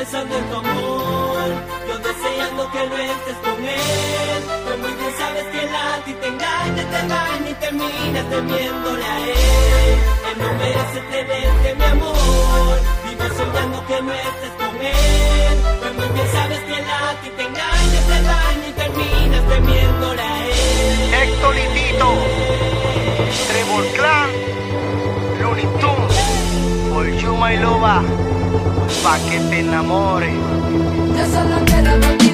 pensando en tu amor, yo deseando que no estés con él. Tú muy bien sabes que él a ti te engaña, te engaña y terminas temiéndole a él. Él no merece tenerte, mi amor. Vivo soñando que no estés con él. Tú muy bien sabes que él a ti te engaña, te engaña y terminas temiéndole a él. Héctor y Tito, Trevor Clan, Looney Tunes, por Yuma y Loba, pa' que te enamores. Yo solo quiero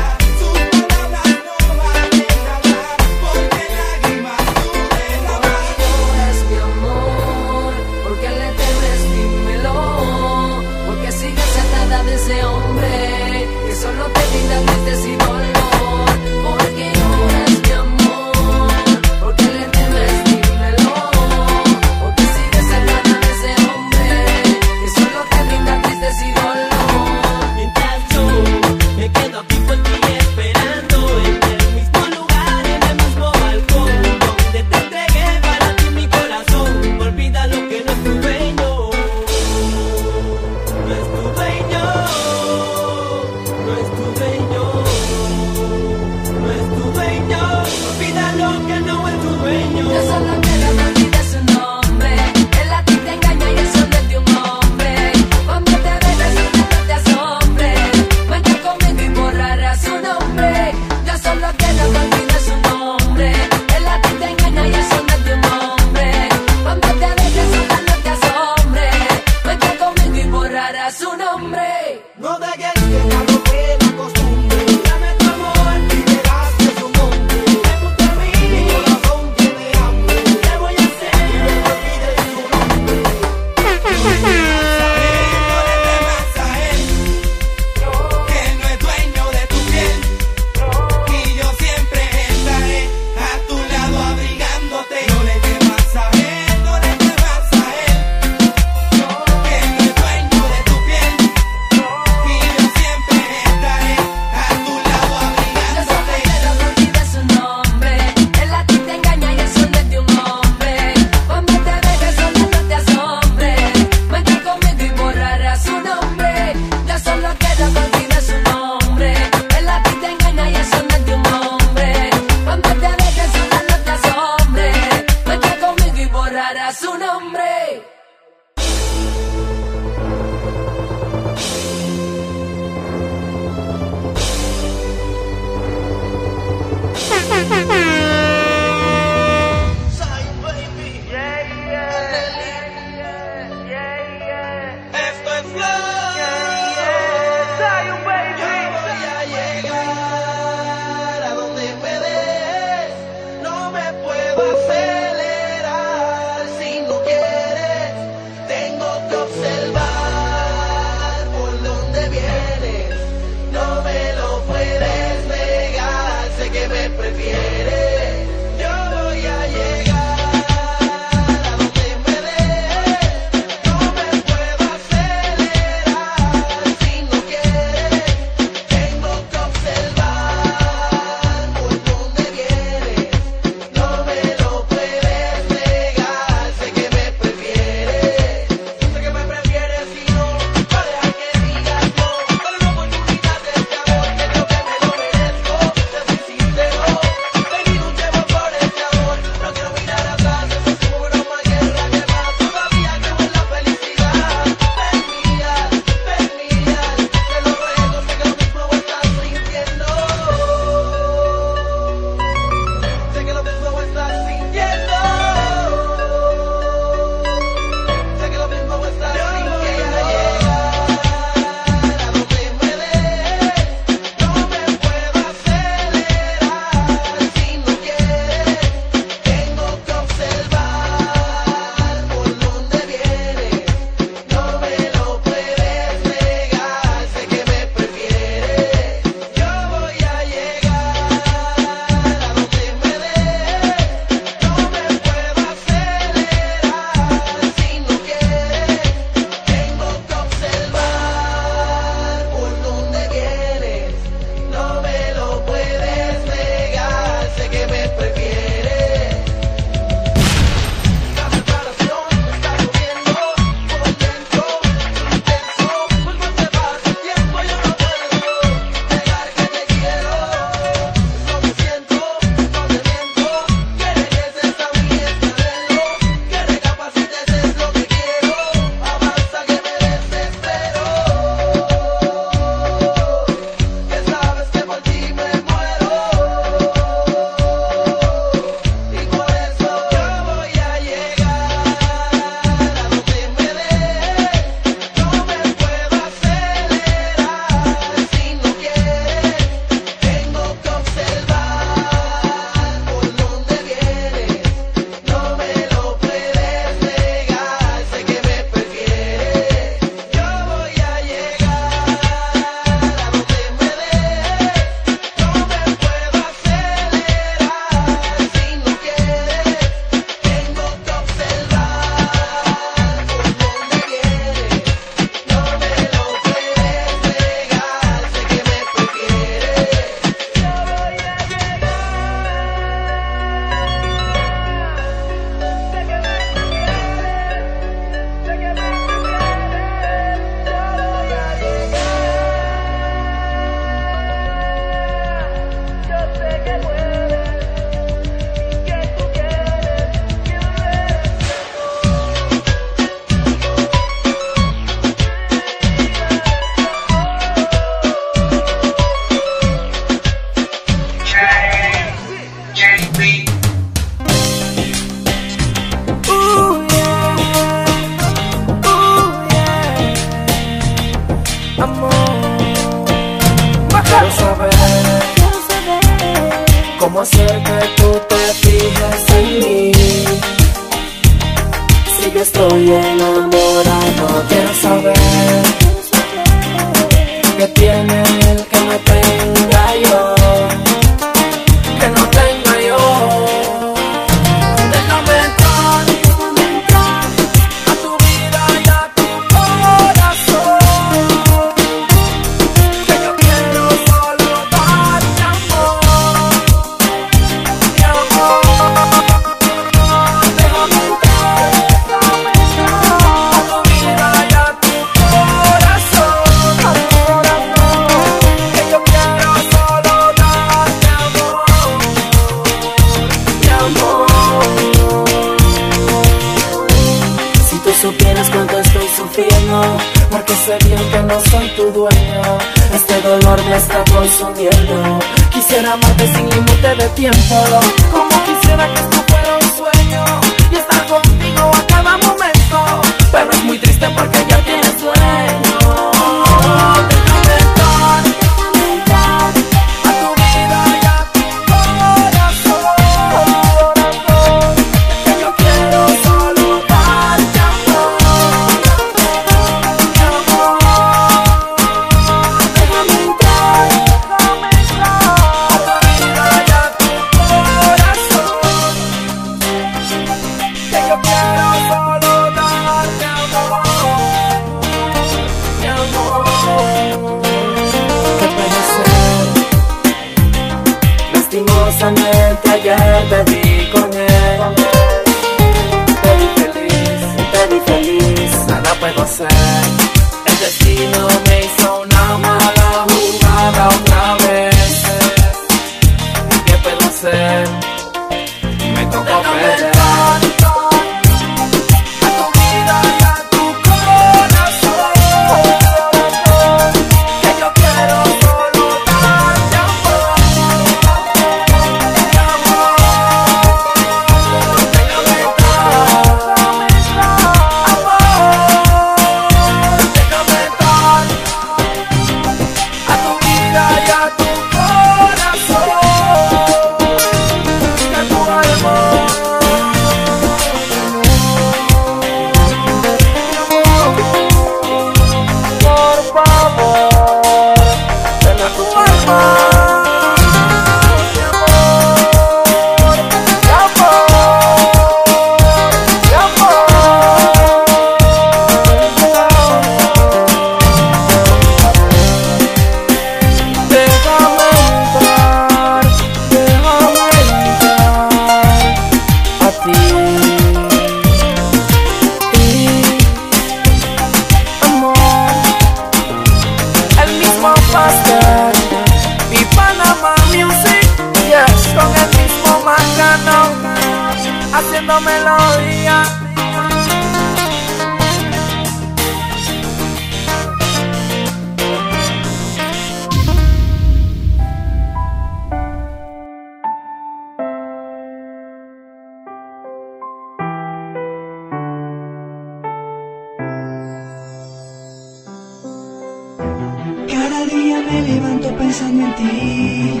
me levanto pensando en ti,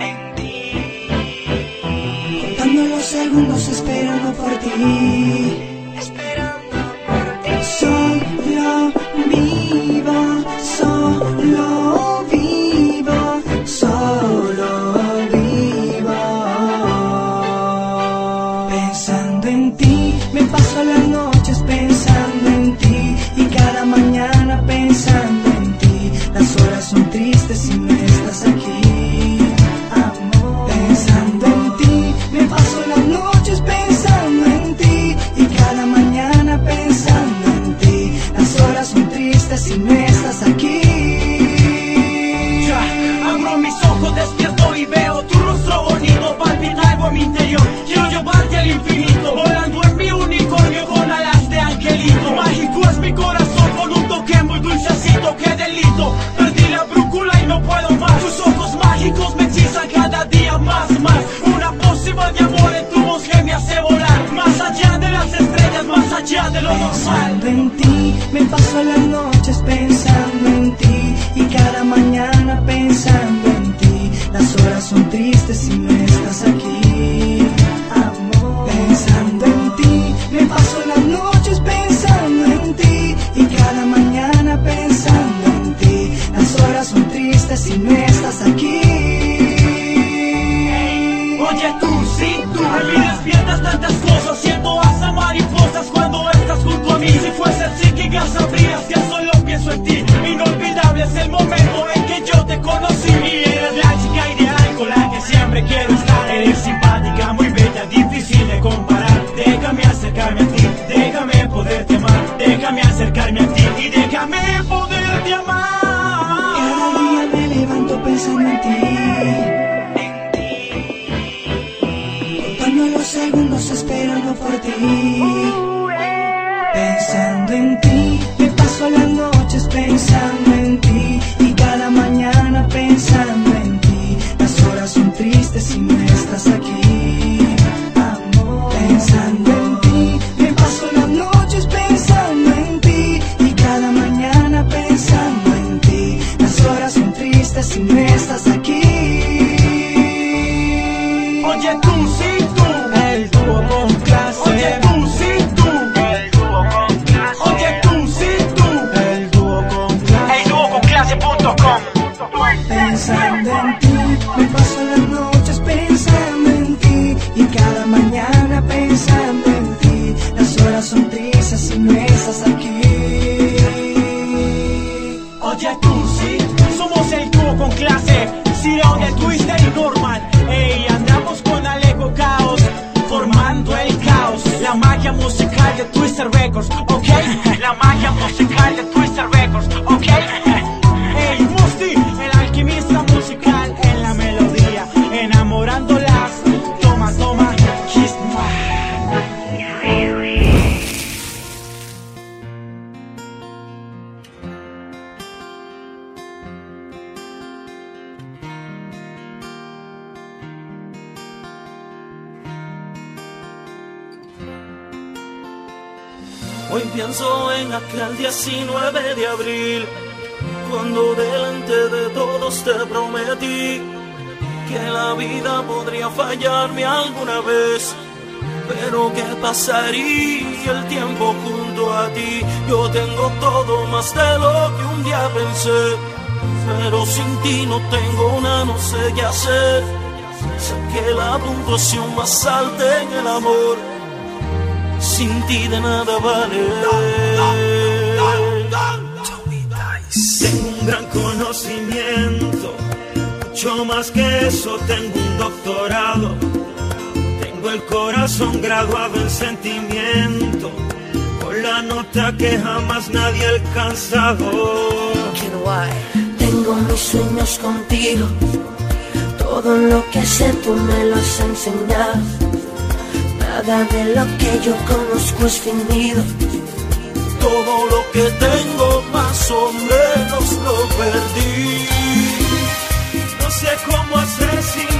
en ti, contando los segundos esperando por ti. Pensando en ti, me paso las noches pensando en ti y cada mañana pensando en ti. Las horas son tristes y me casa aquel 19 de abril, cuando delante de todos te prometí que la vida podría fallarme alguna vez, pero que pasaría el tiempo junto a ti. Yo tengo todo más de lo que un día pensé, pero sin ti no tengo nada, no sé qué hacer. Sé que la puntuación más alta en el amor, sin ti de nada vale. Tengo un gran conocimiento, mucho más que eso, tengo un doctorado. Tengo el corazón graduado en sentimiento, con la nota que jamás nadie ha alcanzado. Tengo mis sueños contigo, todo lo que sé tú me lo has enseñado. Nada de lo que yo conozco es fingido todo lo que tengo más o menos lo perdí. No sé cómo hacer sin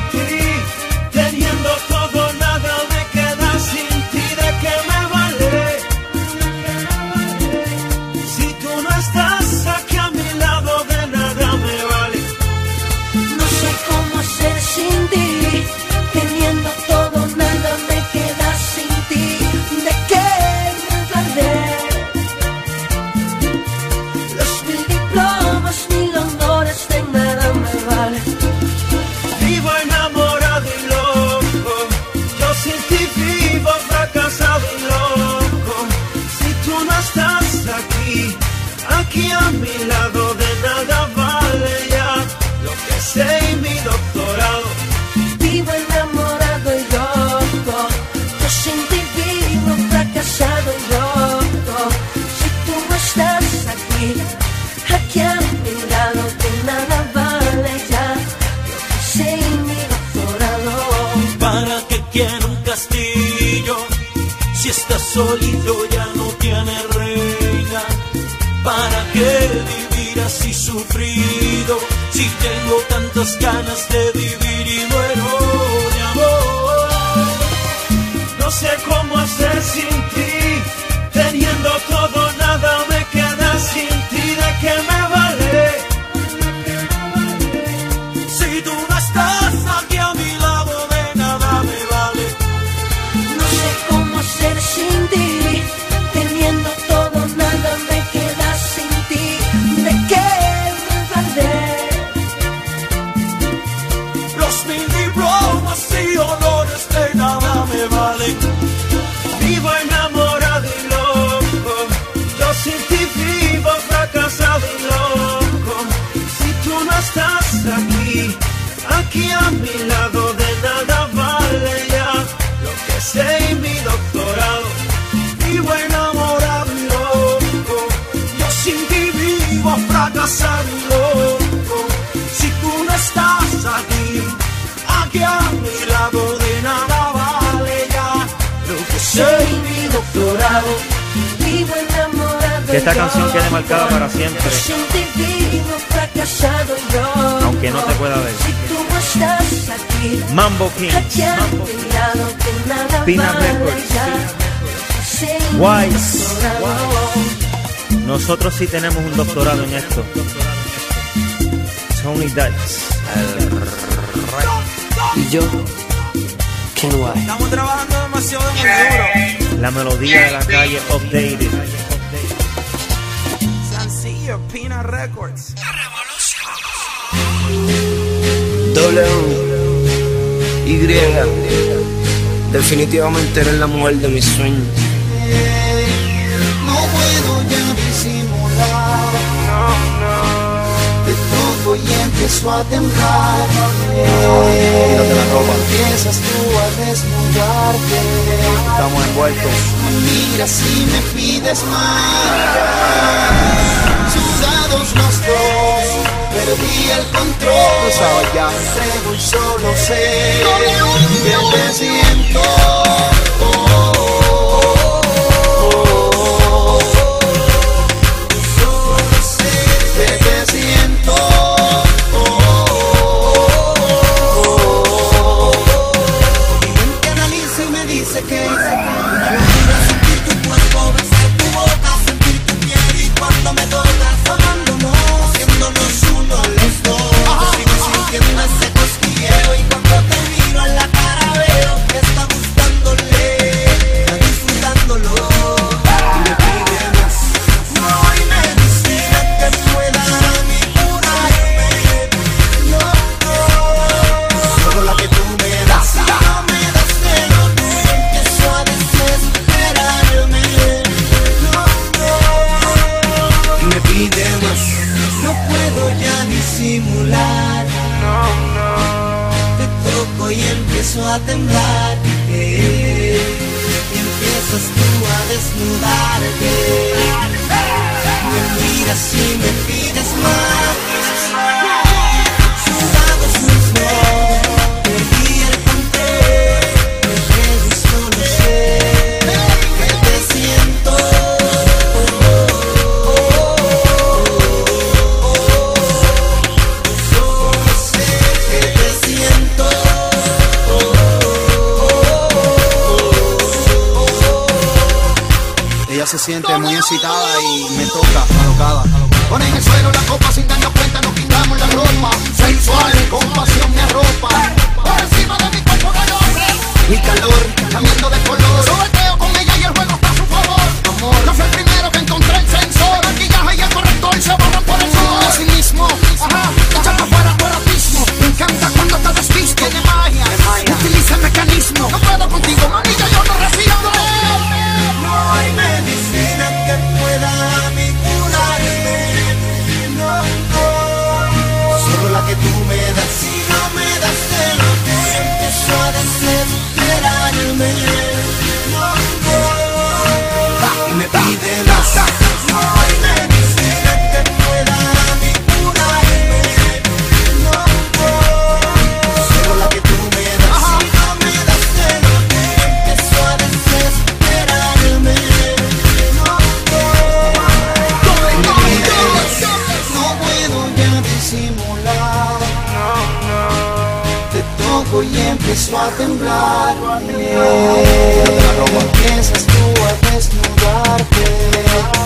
solito. Que esta canción quede marcada para siempre. Aunque no te pueda ver. Mambo King, Pina Records, Wise. Nosotros sí tenemos un doctorado en esto. Tony Dice. El... Y yo Estamos trabajando demasiado, demasiado duro. La melodía de la calle updated. Sencillo, Pina Records. La revolución. W. Y. Definitivamente eres la mujer de mis sueños. y empiezo a temblar. Ropa. Empiezas tú a desnudarte. Estamos envueltos. Mira si me pides más. Sudados los dos, perdí el control. Sabes ya. Cero y solo sé que te siento.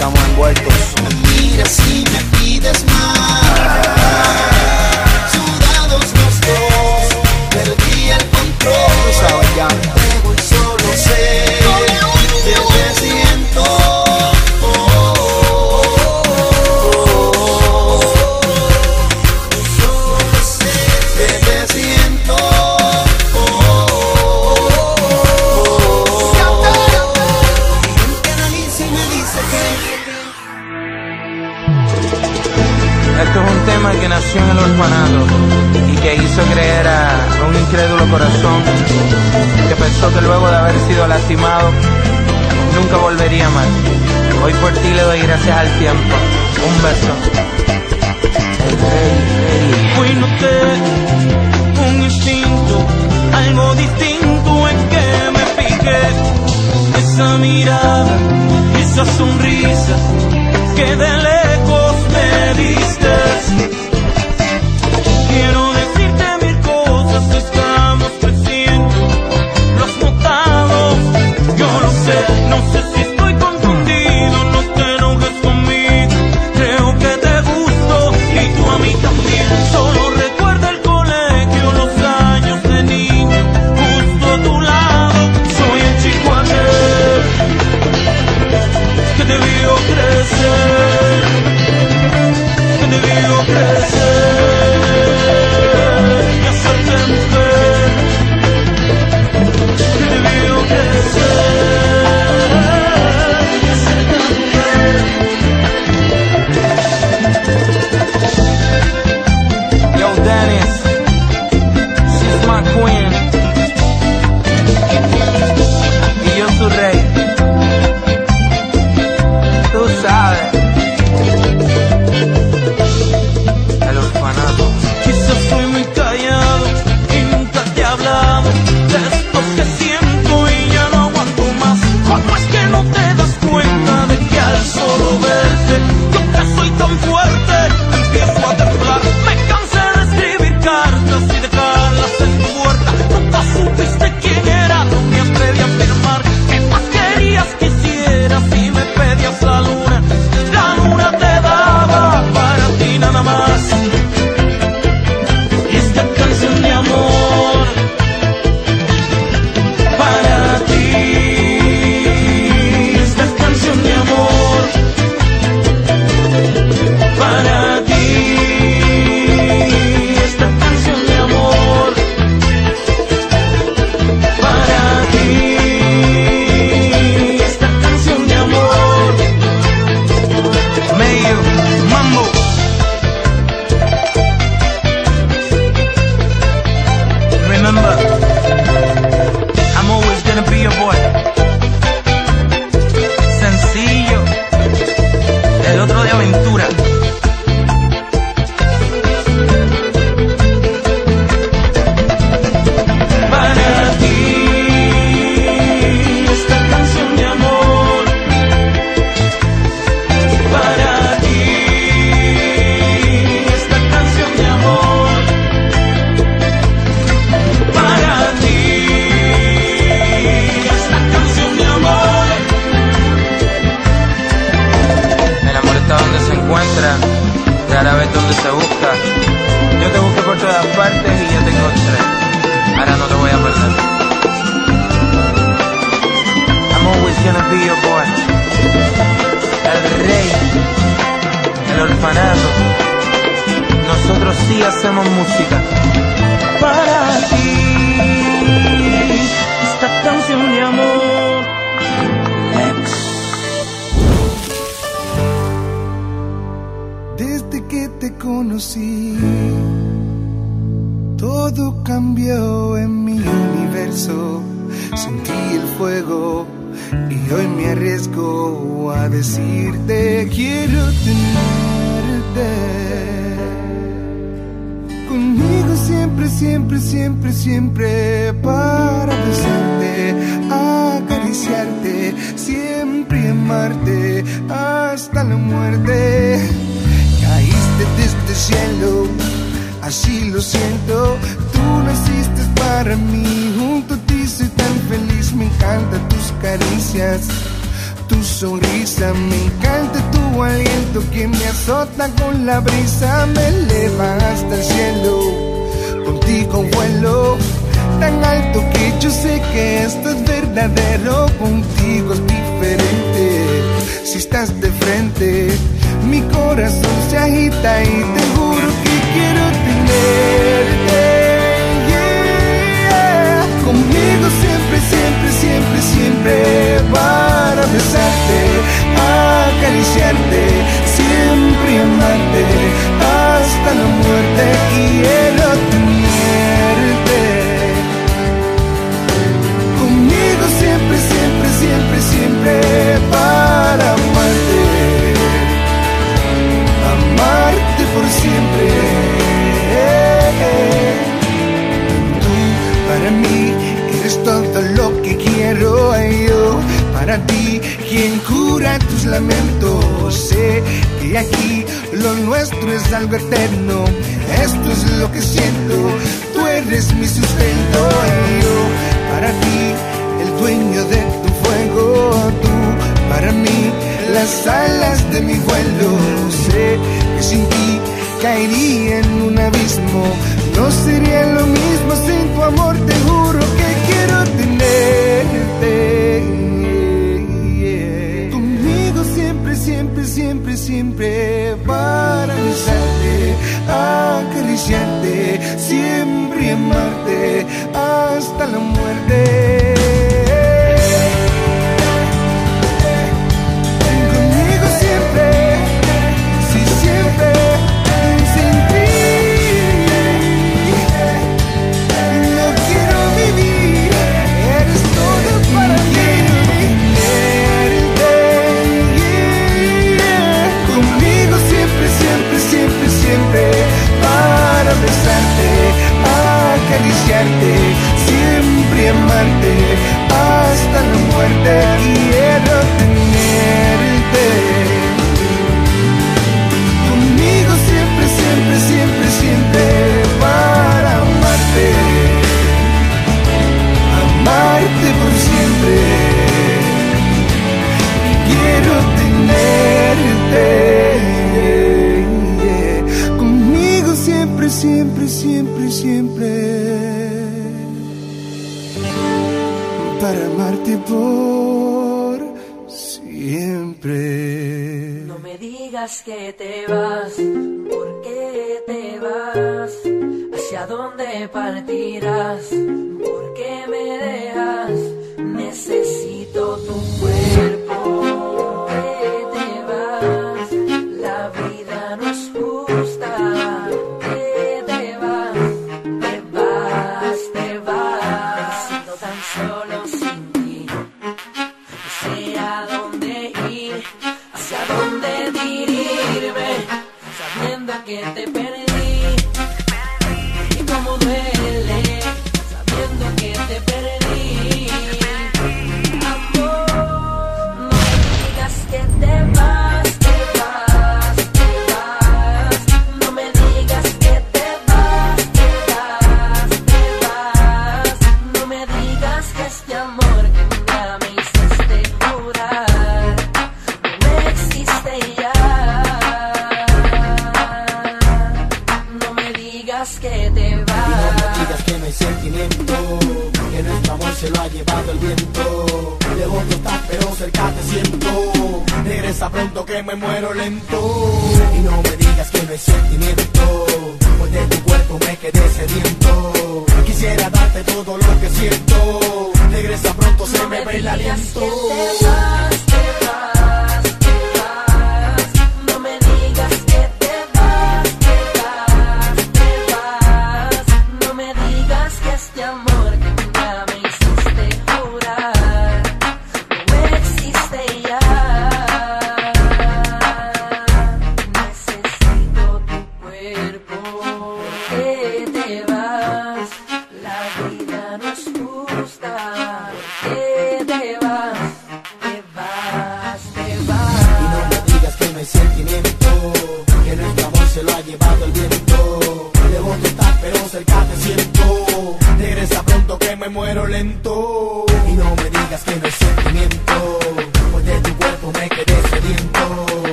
estamos envueltos. mal. Hoy por ti le doy gracias al tiempo. Un beso. El rey, Fui noté un instinto, algo distinto en que me piqué. Esa mirada, esa sonrisa que de arriesgo a decirte quiero tenerte conmigo siempre, siempre, siempre, siempre para besarte, acariciarte, siempre amarte hasta la muerte. Caíste desde el cielo, así lo siento, tú naciste para mí, junto a ti soy tan feliz, me encantan tus caricias tu sonrisa, me encanta tu aliento que me azota con la brisa, me eleva hasta el cielo, contigo vuelo tan alto que yo sé que esto es verdadero, contigo es diferente, si estás de frente, mi corazón se agita y te juro que quiero tenerte, yeah. conmigo siempre siempre, siempre, siempre, siempre para besarte, acariciarte, siempre amarte hasta la muerte. A dónde partirás. pronto que me muero lento.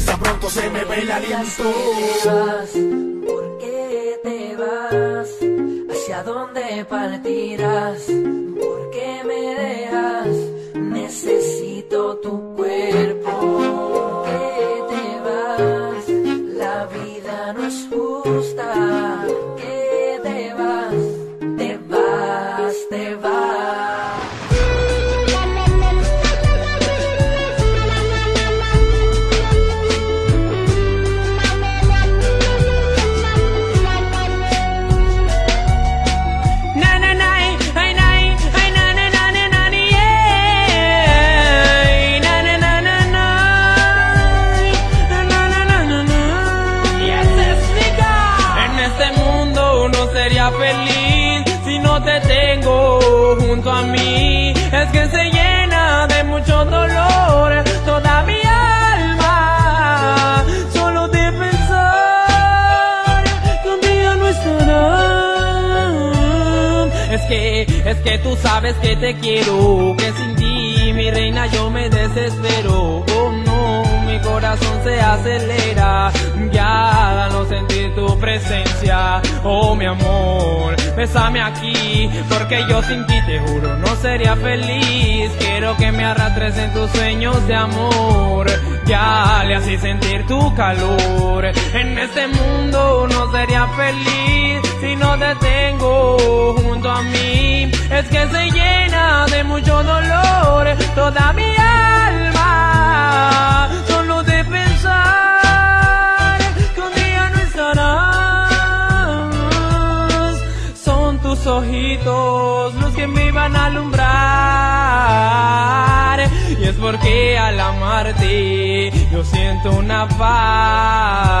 regresa pronto se me ve el aliento. ¿Por qué te vas? ¿Hacia dónde partirás? ¿Por qué me dejas? Necesito tu cuerpo. Es que, es que tú sabes que te quiero, que sin ti, mi reina, yo me desespero. Oh no, mi corazón se acelera. Ya no sentir tu presencia, oh mi amor, bésame aquí, porque yo sin ti te juro no sería feliz. Quiero que me arrastres en tus sueños de amor, ya le así sentir tu calor. En este mundo no sería feliz si no te tengo junto a mí. Es que se llena de mucho dolor toda mi alma, ojitos los que me van a alumbrar. Y es porque al amarte yo siento una paz.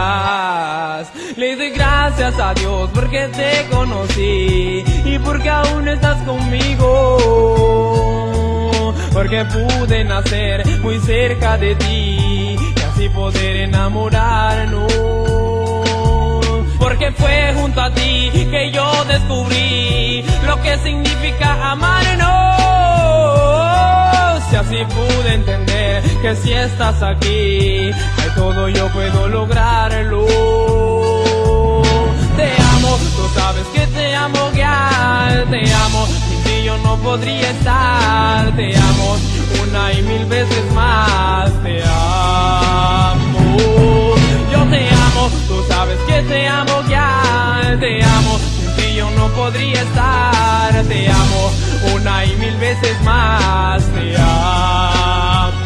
Le doy gracias a Dios porque te conocí y porque aún estás conmigo. Porque pude nacer muy cerca de ti y así poder enamorarnos. Fue junto a ti que yo descubrí lo que significa amarnos. Y así pude entender que si estás aquí, de todo yo puedo lograrlo. Te amo, tú sabes que te amo, girl, te amo. Sin ti yo no podría estar. Te amo una y mil veces más. Te amo. Tú sabes que te amo, ya te amo. Sin ti yo no podría estar. Te amo una y mil veces más. Te amo.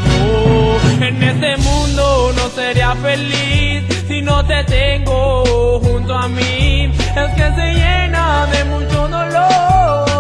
En este mundo no sería feliz si no te tengo junto a mí. Es que se llena de mucho dolor